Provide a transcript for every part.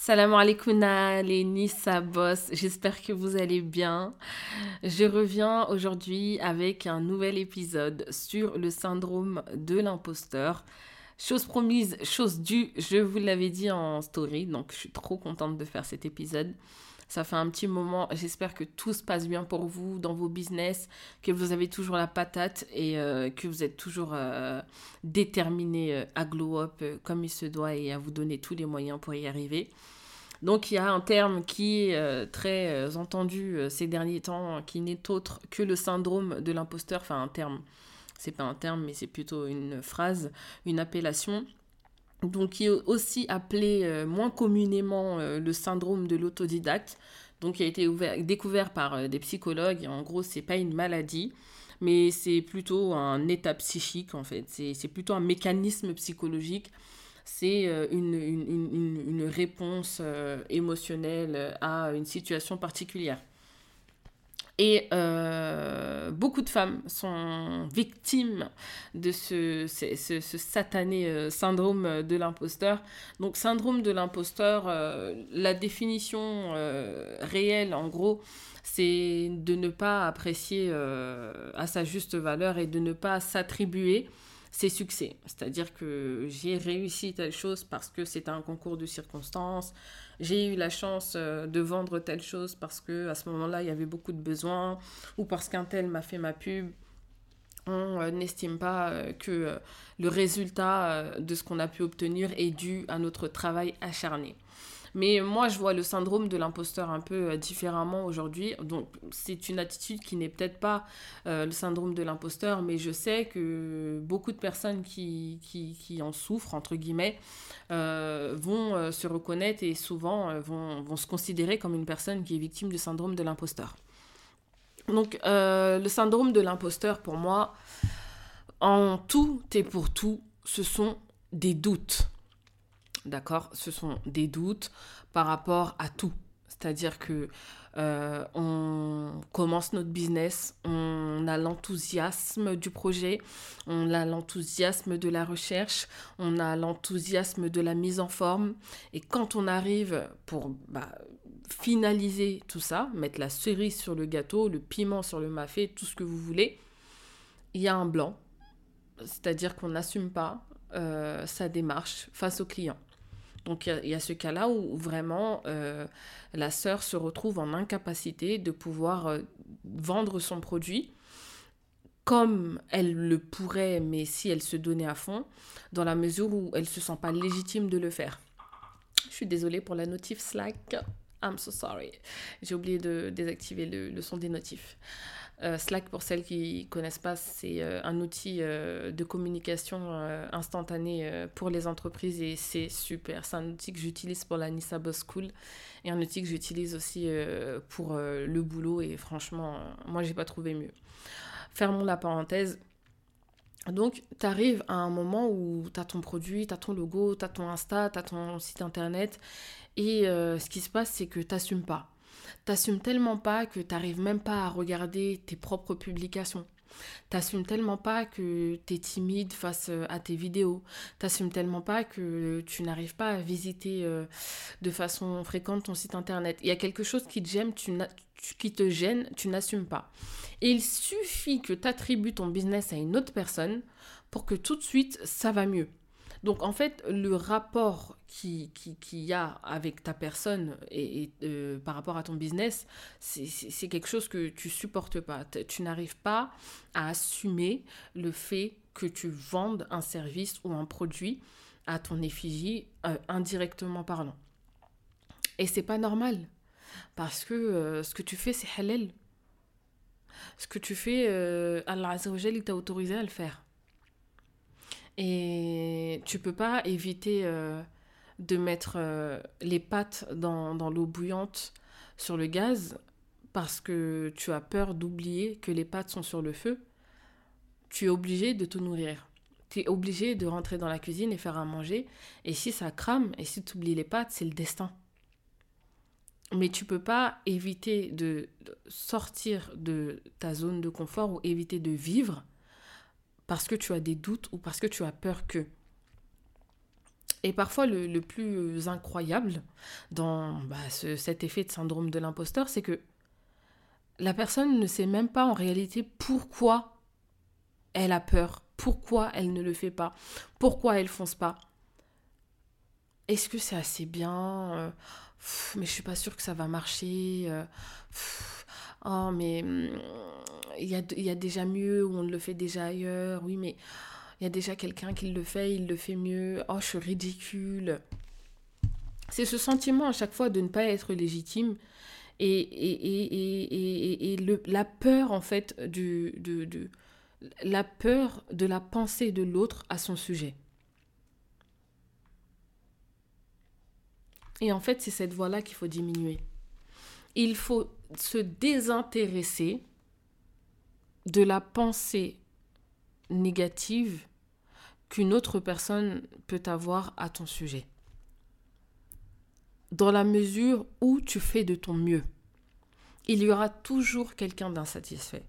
Salam alaikum les Nissa j'espère que vous allez bien. Je reviens aujourd'hui avec un nouvel épisode sur le syndrome de l'imposteur. Chose promise, chose due, je vous l'avais dit en story, donc je suis trop contente de faire cet épisode. Ça fait un petit moment. J'espère que tout se passe bien pour vous dans vos business, que vous avez toujours la patate et euh, que vous êtes toujours euh, déterminé euh, à glow up comme il se doit et à vous donner tous les moyens pour y arriver. Donc il y a un terme qui est très entendu ces derniers temps, qui n'est autre que le syndrome de l'imposteur. Enfin un terme, c'est pas un terme, mais c'est plutôt une phrase, une appellation donc qui est aussi appelé euh, moins communément euh, le syndrome de l'autodidacte, donc qui a été découvert par euh, des psychologues. en gros, c'est pas une maladie, mais c'est plutôt un état psychique en fait. C'est plutôt un mécanisme psychologique. C'est une, une, une, réponse émotionnelle à une situation particulière. Et euh, beaucoup de femmes sont victimes de ce, ce, satané euh, syndrome de l'imposteur. Donc syndrome de l'imposteur, euh, la définition réelle en gros, c'est de ne pas apprécier à sa juste valeur et de ne pas s'attribuer ses succès. C'est-à-dire que j'ai réussi telle chose parce que c'était un concours de circonstances, j'ai eu la chance euh, de vendre telle chose parce que à ce moment-là, il y avait beaucoup de besoins ou parce qu'un tel m'a fait ma pub. On euh, n'estime pas euh, que le résultat de ce qu'on a pu obtenir est dû à notre travail acharné. Mais moi, je vois le syndrome de l'imposteur un peu euh, différemment aujourd'hui. Donc, c'est une attitude qui n'est peut-être pas euh, le syndrome de l'imposteur, mais je sais que beaucoup de personnes qui, qui, en souffrent, entre guillemets, euh, vont se reconnaître et souvent vont, vont se considérer comme une personne qui est victime du syndrome de l'imposteur. Donc, le syndrome de l'imposteur, pour moi, en tout et pour tout, ce sont des doutes. D'accord Ce sont des doutes par rapport à tout. C'est-à-dire que euh, on commence notre business, on a l'enthousiasme du projet, on a l'enthousiasme de la recherche, on a l'enthousiasme de la mise en forme. Et quand on arrive pour bah, finaliser tout ça, mettre la cerise sur le gâteau, le piment sur le mafé, tout ce que vous voulez, il y a un blanc. C'est-à-dire qu'on n'assume pas euh, sa démarche face au client. Donc il y, a ce cas-là où, vraiment euh, la sœur se retrouve en incapacité de pouvoir euh, vendre son produit comme elle le pourrait, mais si elle se donnait à fond, dans la mesure où elle ne se sent pas légitime de le faire. Je suis désolée pour la notif Slack. I'm so sorry. J'ai oublié de désactiver le son des notifs. Euh, Slack, pour celles qui ne connaissent pas, c'est euh, un outil euh, de communication instantanée pour les entreprises et c'est super. C'est un outil que j'utilise pour la Nissa Boss School et un outil que j'utilise aussi pour le boulot et franchement, moi, j'ai pas trouvé mieux. Fermons la parenthèse. Donc, tu arrives à un moment où tu as ton produit, tu as ton logo, tu as ton Insta, tu as ton site internet et ce qui se passe, c'est que tu n'assumes pas T'assumes tellement pas que t'arrives même pas à regarder tes propres publications. T'assumes tellement pas que tu es timide face euh, à tes vidéos. T'assumes tellement pas que tu n'arrives pas à visiter euh, de façon fréquente ton site internet. Il y a quelque chose qui te gêne, tu, qui te gêne, tu n'assumes pas. Et il suffit que tu attribues ton business à une autre personne pour que tout de suite ça va mieux. Donc en fait, le rapport qu'il qui, y a avec ta personne et, euh, par rapport à ton business, c'est quelque chose que tu supportes pas. Tu n'arrives pas à assumer le fait que tu vendes un service ou un produit à ton effigie euh, indirectement parlant. Et c'est pas normal parce que euh, ce que tu fais c'est halal. Ce que tu fais, Allah Azzawajal, il t'a autorisé à le faire. Et tu peux pas éviter euh, de mettre euh, les pâtes dans, dans l'eau bouillante sur le gaz parce que tu as peur d'oublier que les pâtes sont sur le feu. Tu es obligé de te nourrir. Tu es obligé de rentrer dans la cuisine et faire à manger. Et si ça crame et si tu oublies les pâtes, c'est le destin. Mais tu peux pas éviter de sortir de ta zone de confort ou éviter de vivre parce que tu as des doutes ou parce que tu as peur que. Et parfois, le, plus incroyable dans bah, cet effet de syndrome de l'imposteur, c'est que la personne ne sait même pas en réalité pourquoi elle a peur, pourquoi elle ne le fait pas, pourquoi elle fonce pas. Est-ce que c'est assez bien euh, Mais je suis pas sûre que ça va marcher. Oh, mais hmm, il y a, y a déjà mieux ou on le fait déjà ailleurs. Oui, mais il y a déjà quelqu'un qui le fait, il le fait mieux. Oh, je suis ridicule. C'est ce sentiment à chaque fois de ne pas être légitime et, et, et, le, la peur en fait du, de, la peur de la pensée de l'autre à son sujet. Et en fait, c'est cette voie-là qu'il faut diminuer. Il faut se désintéresser de la pensée négative qu'une autre personne peut avoir à ton sujet. Dans la mesure où tu fais de ton mieux, il y aura toujours quelqu'un d'insatisfait.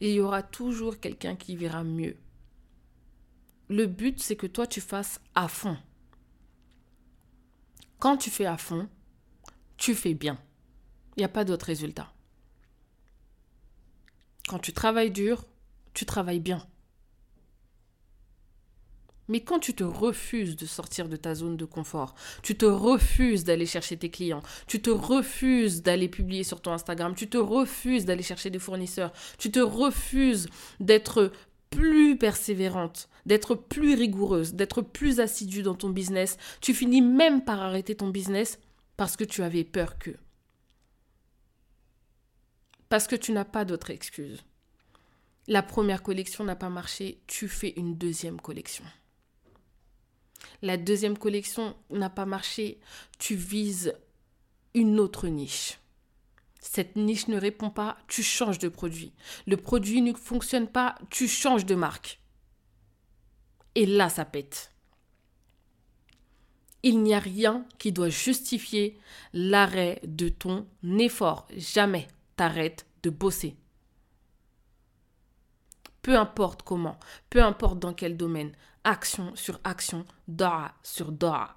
Il y aura toujours quelqu'un qui verra mieux. Le but, c'est que toi, tu fasses à fond. Quand tu fais à fond, tu fais bien. Il n'y a pas d'autre résultat. Quand tu travailles dur, tu travailles bien. Mais quand tu te refuses de sortir de ta zone de confort, tu te refuses d'aller chercher tes clients, tu te refuses d'aller publier sur ton Instagram, tu te refuses d'aller chercher des fournisseurs, tu te refuses d'être plus persévérante, d'être plus rigoureuse, d'être plus assidue dans ton business, tu finis même par arrêter ton business parce que tu avais peur que. Parce que tu n'as pas d'autre excuse. La première collection n'a pas marché, tu fais une deuxième collection. La deuxième collection n'a pas marché, tu vises une autre niche. Cette niche ne répond pas, tu changes de produit. Le produit ne fonctionne pas, tu changes de marque. Et là, ça pète. Il n'y a rien qui doit justifier l'arrêt de ton effort. Jamais t'arrêtes de bosser peu importe comment, peu importe dans quel domaine, action sur action, doa sur doa.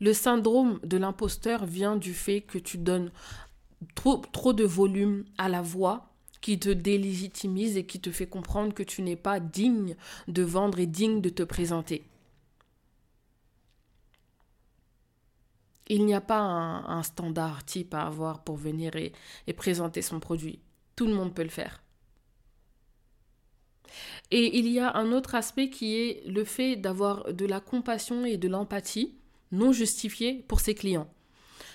Le syndrome de l'imposteur vient du fait que tu donnes trop, trop de volume à la voix qui te délégitimise et qui te fait comprendre que tu n'es pas digne de vendre et digne de te présenter. Il n'y a pas un, standard type à avoir pour venir et, présenter son produit. Tout le monde peut le faire. Et il y a un autre aspect qui est le fait d'avoir de la compassion et de l'empathie non justifiée pour ses clients.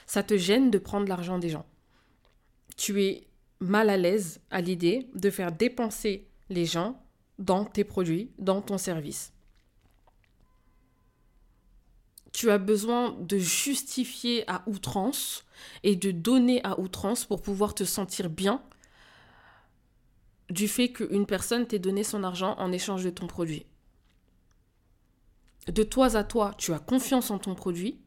Ça te gêne de prendre l'argent des gens. Tu es mal à l'aise à l'idée de faire dépenser les gens dans tes produits, dans ton service tu as besoin de justifier à outrance et de donner à outrance pour pouvoir te sentir bien du fait qu'une personne t'ait donné son argent en échange de ton produit. De toi à toi, tu as confiance en ton produit,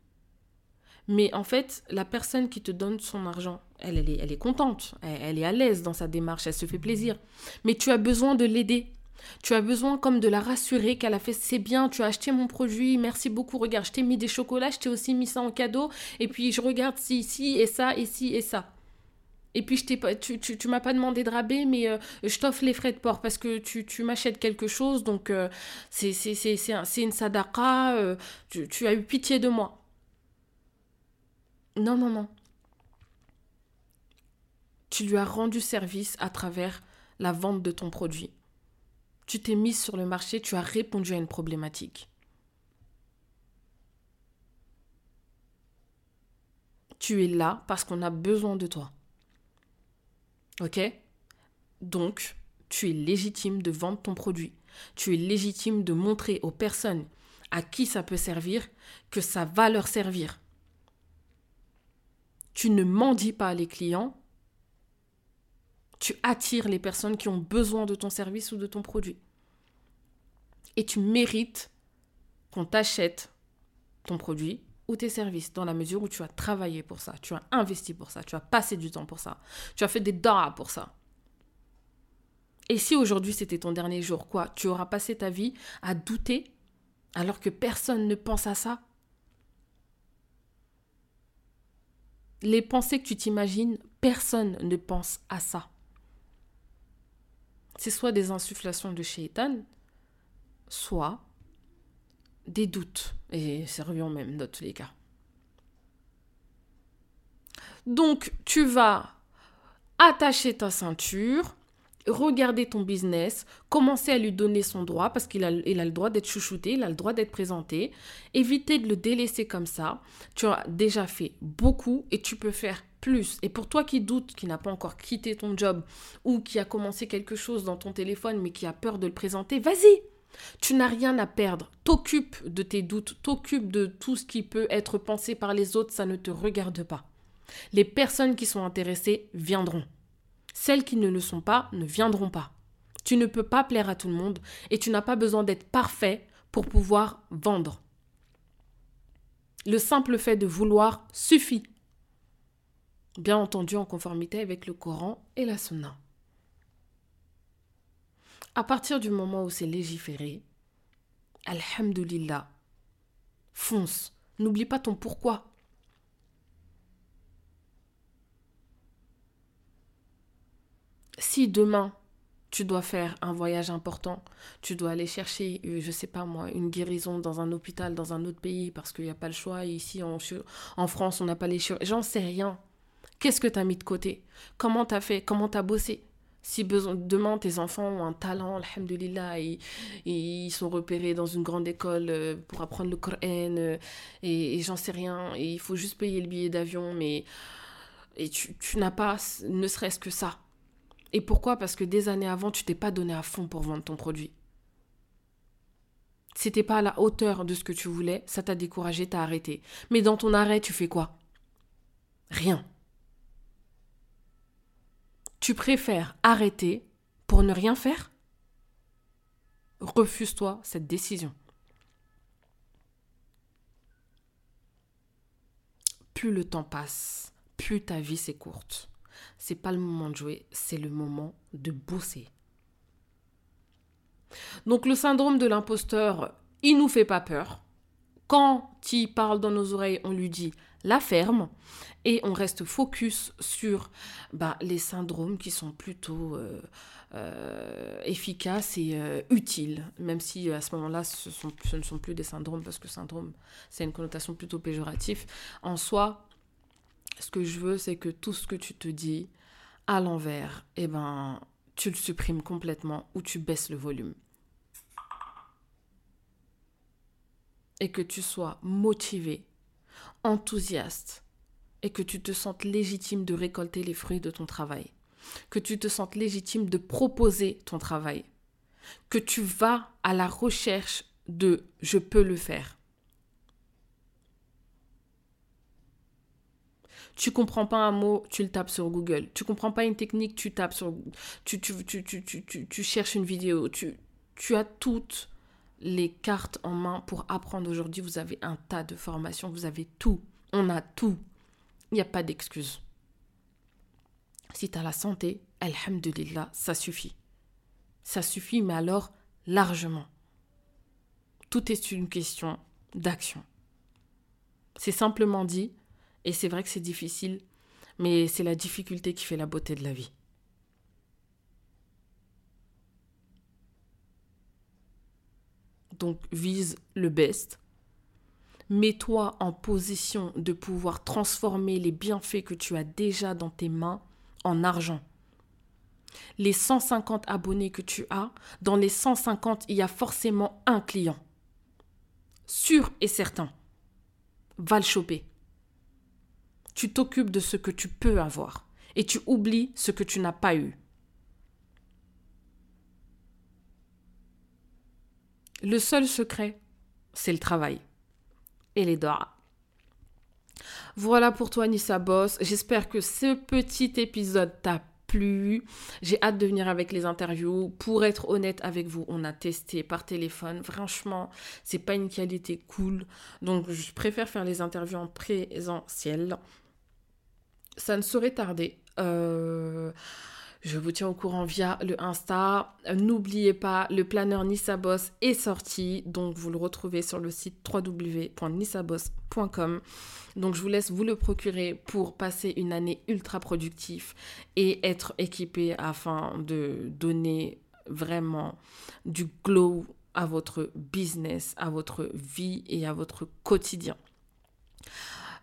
mais en fait, la personne qui te donne son argent, elle, est contente, elle est à l'aise dans sa démarche, elle se fait plaisir, mais tu as besoin de l'aider tu as besoin comme de la rassurer qu'elle a fait c'est bien, tu as acheté mon produit, merci beaucoup, regarde, je t'ai mis des chocolats, je t'ai aussi mis ça en cadeau, et puis je regarde si, ici et ça, et ci et ça. Et puis je t'ai pas, tu, tu, m'as pas demandé de rabais, mais euh, je t'offre les frais de port parce que tu, tu m'achètes quelque chose, donc euh, c'est, c'est, une sadaqa, euh, tu, tu as eu pitié de moi. Non, non, non. Tu lui as rendu service à travers la vente de ton produit. Tu t'es mise sur le marché, tu as répondu à une problématique. Tu es là parce qu'on a besoin de toi. Ok? Donc, tu es légitime de vendre ton produit. Tu es légitime de montrer aux personnes à qui ça peut servir que ça va leur servir. Tu ne mendis pas les clients, tu attires les personnes qui ont besoin de ton service ou de ton produit. Et tu mérites qu'on t'achète ton produit ou tes services dans la mesure où tu as travaillé pour ça, tu as investi pour ça, tu as passé du temps pour ça, tu as fait des dents pour ça. Et si aujourd'hui c'était ton dernier jour, quoi Tu auras passé ta vie à douter alors que personne ne pense à ça? Les pensées que tu t'imagines, personne ne pense à ça. C'est soit des insufflations de shaitan, soit des doutes. Et c'est revient même dans les cas. Donc, tu vas attacher ta ceinture, regarder ton business, commencer à lui donner son droit parce qu'il a, il a le droit d'être chouchouté, il a le droit d'être présenté. Éviter de le délaisser comme ça. Tu as déjà fait beaucoup et tu peux faire plus. Et pour toi qui doute, qui n'a pas encore quitté ton job ou qui a commencé quelque chose dans ton téléphone mais qui a peur de le présenter, vas-y. Tu n'as rien à perdre. T'occupe de tes doutes, t'occupe de tout ce qui peut être pensé par les autres, ça ne te regarde pas. Les personnes qui sont intéressées viendront. Celles qui ne le sont pas ne viendront pas. Tu ne peux pas plaire à tout le monde et tu n'as pas besoin d'être parfait pour pouvoir vendre. Le simple fait de vouloir suffit. Bien entendu en conformité avec le Coran et la Sunna. À partir du moment où c'est légiféré, Alhamdulillah, fonce. N'oublie pas ton pourquoi. Si demain tu dois faire un voyage important, tu dois aller chercher, euh, je sais pas moi, une guérison dans un hôpital dans un autre pays parce qu'il n'y a pas le choix, ici en, en France on n'a pas les choix, j'en sais rien. Qu'est-ce que tu as mis de côté? Comment tu as fait? Comment tu as bossé? Si besoin, demain tes enfants ont un talent, alhamdulillah, et, et, ils sont repérés dans une grande école euh, pour apprendre le Coran, euh, et, j'en sais rien, et il faut juste payer le billet d'avion, mais et tu n'as pas ne serait-ce que ça. Et pourquoi? Parce que des années avant, tu t'es pas donné à fond pour vendre ton produit. C'était pas à la hauteur de ce que tu voulais, ça t'a découragé, t'as arrêté. Mais dans ton arrêt, tu fais quoi? Rien. Tu préfères arrêter pour ne rien faire? Refuse-toi cette décision. Plus le temps passe, plus ta vie c'est courte c'est pas le moment de jouer, c'est le moment de bosser. Donc le syndrome de l'imposteur, il nous fait pas peur. Quand il parle dans nos oreilles, on lui dit la ferme et on reste focus sur bah, les syndromes qui sont plutôt euh, euh, efficaces et euh, utiles, même si à ce moment-là, ce, ce, ne sont plus des syndromes parce que syndrome, c'est une connotation plutôt péjorative. En soi, ce que je veux, c'est que tout ce que tu te dis à l'envers, eh ben, tu le supprimes complètement ou tu baisses le volume. Et que tu sois motivé, enthousiaste, et que tu te sentes légitime de récolter les fruits de ton travail. Que tu te sentes légitime de proposer ton travail. Que tu vas à la recherche de je peux le faire. Tu comprends pas un mot, tu le tapes sur Google. Tu comprends pas une technique, tu tapes sur tu tu, tu, tu, tu, cherches une vidéo, tu tu as toutes les cartes en main pour apprendre aujourd'hui, vous avez un tas de formations, vous avez tout. On a tout. Il n'y a pas d'excuse. Si tu as la santé, alhamdulillah, ça suffit. Ça suffit, mais alors largement. Tout est une question d'action. C'est simplement dit, et c'est vrai que c'est difficile, mais c'est la difficulté qui fait la beauté de la vie. Donc vise le best. Mets-toi en position de pouvoir transformer les bienfaits que tu as déjà dans tes mains en argent. Les 150 abonnés que tu as, dans les 150, il y a forcément un client. Sûr et certain. Va le choper tu t'occupes de ce que tu peux avoir et tu oublies ce que tu n'as pas eu. Le seul secret, c'est le travail et les doigts. Voilà pour toi Nissa Boss. J'espère que ce petit épisode t'a plu. J'ai hâte de venir avec les interviews. Pour être honnête avec vous, on a testé par téléphone. Franchement, c'est pas une qualité cool. Donc je préfère faire les interviews en présentiel ça ne saurait tarder. Euh, Je vous tiens au courant via le Insta. N'oubliez pas, le planeur Nissa Boss est sorti, donc vous le retrouvez sur le site www.nissaboss.com. Donc je vous laisse vous le procurer pour passer une année ultra productive et être équipé afin de donner vraiment du glow à votre business, à votre vie et à votre quotidien.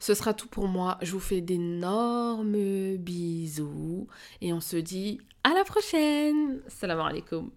Ce sera tout pour moi. Je vous fais d'énormes bisous et on se dit à la prochaine. Salam alaikum.